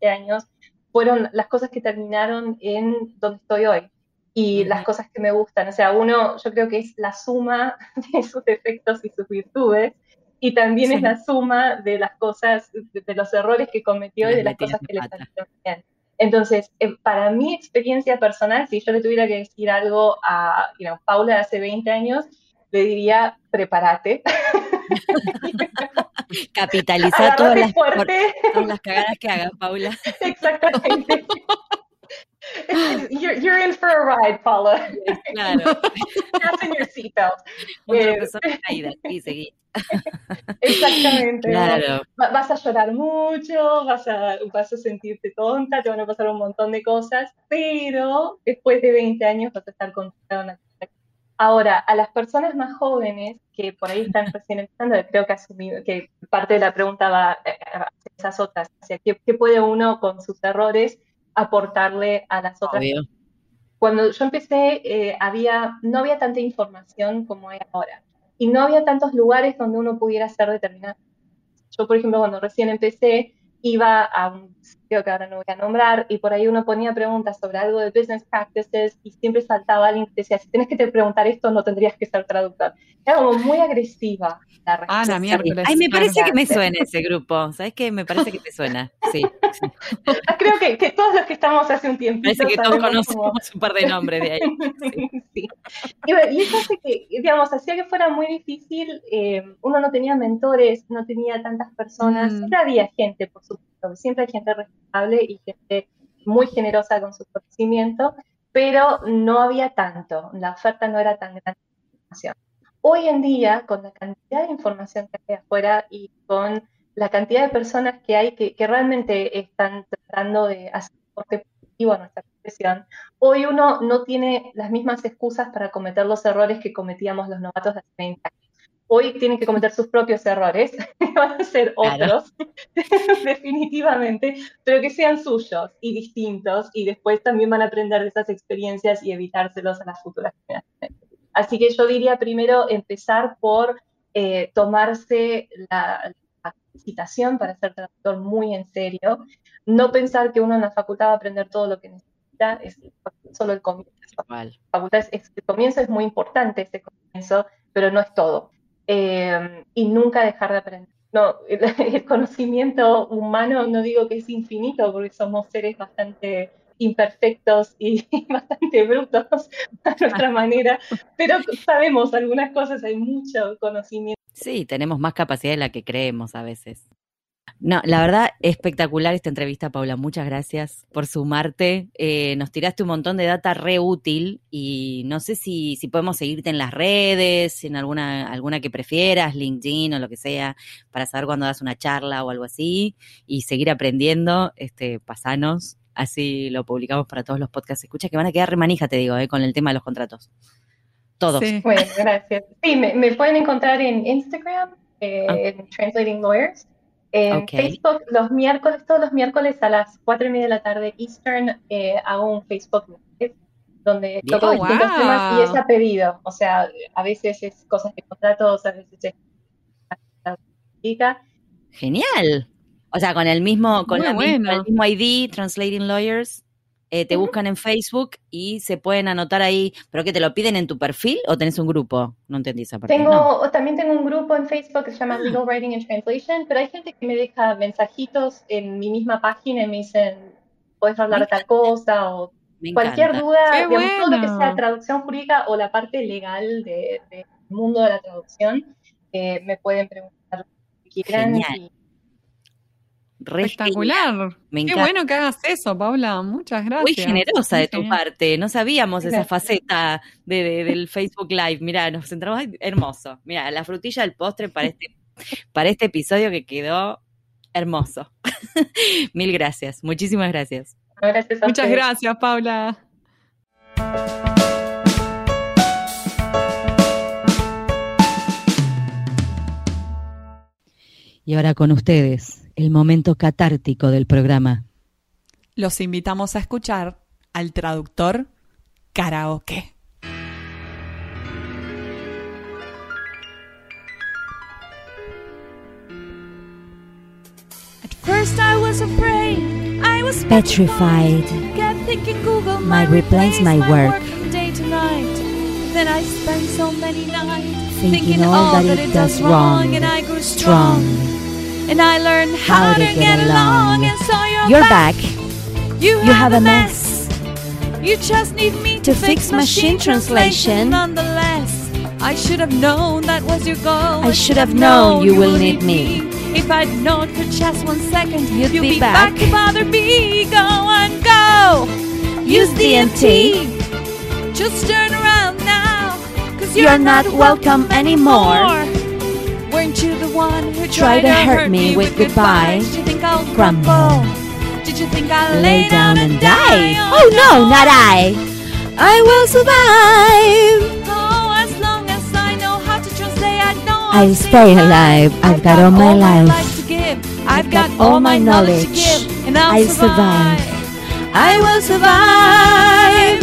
C: de años fueron las cosas que terminaron en donde estoy hoy y las cosas que me gustan. O sea, uno yo creo que es la suma de sus defectos y sus virtudes y también
A: Sí.
C: es la suma de las cosas, de, de los errores que cometió y de las cosas que le salieron bien. Entonces, eh, para mi experiencia personal, si yo le tuviera que decir algo a you know, Paula de hace 20 años, le diría, prepárate,
B: Capitaliza todas las, por- todas las cagadas que hagas, Paula.
C: exactamente. You're, you're in for a ride, Paula.
B: Claro.
C: Fasten your seatbelt.
B: Un
C: Eh,
B: seguí.
C: Exactamente.
B: Claro.
C: Va- Vas a llorar mucho, vas a, vas a sentirte tonta, te van a pasar un montón de cosas, pero después de 20 años vas a estar contenta. una- Ahora, a las personas más jóvenes que por ahí están recién empezando, creo que asumido que parte de la pregunta va eh, hacia esas otras, hacia qué, qué puede uno con sus errores aportarle a las otras
B: Obvio.
C: cuando yo empecé, eh, había, no había tanta información como hay ahora. Y no había tantos lugares donde uno pudiera hacer determinadas. Yo, por ejemplo, cuando recién empecé, iba a un sitio que ahora no voy a nombrar, y por ahí uno ponía preguntas sobre algo de business practices, y siempre saltaba alguien que decía, si tienes que te preguntar esto, no tendrías que ser traductor. Era como muy agresiva la respuesta.
A: Ana, miércoles.
B: Ay, me parece que me suena ese grupo. ¿Sabes qué? Me parece que te suena. Sí.
C: Creo que, que todos los que estamos hace un tiempito
B: Parece que todos conocemos un par de nombres de ahí.
C: Sí. Y, bueno, y eso hace que, digamos, hacía que fuera muy difícil. eh, uno no tenía mentores, no tenía tantas personas.
A: Mm.
C: Siempre había gente, por supuesto, siempre hay gente responsable y gente muy generosa con su conocimiento, pero no había tanto. La oferta no era tan grande. de información. Hoy en día, con la cantidad de información que hay afuera y con la cantidad de personas que hay que, que realmente están tratando de hacer aporte positivo a nuestra profesión, hoy uno no tiene las mismas excusas para cometer los errores que cometíamos los novatos de hace 20 años. Hoy tienen que cometer sus propios errores, van a ser
B: Claro.
C: otros, definitivamente, pero que sean suyos y distintos, y después también van a aprender de esas experiencias y evitárselos a las futuras generaciones. Así que yo diría primero empezar por eh, tomarse la, la capacitación para ser traductor muy en serio, no pensar que uno en la facultad va a aprender todo lo que necesita, es solo el comienzo.
B: Igual.
C: facultad es, es- el comienzo es muy importante, ese comienzo, pero no es todo. Eh, y nunca dejar de aprender. No, el, el conocimiento humano no digo que es infinito, porque somos seres bastante imperfectos y bastante brutos a nuestra manera, pero sabemos algunas cosas, hay mucho conocimiento.
B: Sí, tenemos más capacidad de la que creemos a veces. No, la verdad, espectacular esta entrevista, Paula. Muchas gracias por sumarte. Eh, nos tiraste un montón de data re útil y no sé si, si podemos seguirte en las redes, en alguna, alguna que prefieras, LinkedIn o lo que sea, para saber cuándo das una charla o algo así y seguir aprendiendo. Este, pasanos, así lo publicamos para todos los podcasts. Escucha que van a quedar remanija, te digo, eh, con el tema de los contratos. Todos.
A: Sí.
C: Bueno, gracias. Sí, me, me pueden encontrar en Instagram, eh,
B: Ah.
C: en Translating Lawyers. En
B: Ok.
C: Facebook, los miércoles, todos los miércoles a las 4 y media de la tarde Eastern, eh, hago un Facebook Live donde toco
A: Oh,
C: distintos
A: wow.
C: temas y es a pedido. O sea, a veces es cosas de contratos, a veces es.
B: Genial. O sea, con el mismo, con misma- el mismo ID, Translating Lawyers, eh, te buscan en Facebook y se pueden anotar ahí, pero que te lo piden en tu perfil o tenés un grupo. No entendí esa parte.
C: Tengo,
B: No.
C: también tengo un grupo en Facebook que se llama
B: Ah.
C: Legal Writing and Translation, pero hay gente que me deja mensajitos en mi misma página y me dicen, puedes hablar de tal cosa o
B: Me
C: cualquier
B: encanta.
C: duda,
A: ¡Qué
C: digamos, todo lo que sea traducción jurídica o la parte legal de- del mundo de la traducción, eh, me pueden preguntar lo que quieran.
B: Genial.
C: y-.
A: Espectacular.
B: Me
A: Qué bueno que hagas eso, Paula. Muchas gracias.
B: Muy generosa de tu parte. No sabíamos esa faceta de, de- del Facebook Live. Mirá, nos centramos. hermoso. Mira, la frutilla del postre para este, para este episodio que quedó Hermoso. Mil gracias. Muchísimas gracias.
C: Gracias a
A: Muchas
C: ustedes.
A: gracias, Paula.
B: Y ahora con ustedes, el momento catártico del programa.
A: Los invitamos a escuchar al traductor karaoke.
D: At first I was afraid, I was
E: Petrified.
D: Kept thinking Google
E: Might
D: might
E: replace my work.
D: day to night. Then I spent so many nights
E: Thinking all that it does wrong,
D: and I grew
E: strong.
D: And I learned how, to get, along. And so you're,
E: You're back.
D: You,
E: You have a mess.
D: You just need me
E: To fix machine translation.
D: Nonetheless, I should have known that was your goal.
E: I should have known you will need me.
D: If I'd known for just one second,
E: You'd
D: you'd
E: be
D: be,
E: back.
D: back. to bother me. Go and go.
E: Use DMT.
D: Just turn around now. Cause
E: You're not welcome anymore.
D: Weren't you the one who
E: Try
D: tried
E: to hurt me with goodbye.
D: Did you think I'll
E: Crumble.
D: Did you think I'll
E: Lay down and die. Oh no, not I. I will survive.
D: Oh, as long as I know how to translate, I know
E: I'll stay alive. I've got all my life.
D: to give. I've
E: got all my
D: knowledge to give, and I'll,
E: survive. I will survive.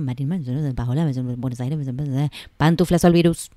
B: en Buenos Aires, Pantuflas al virus.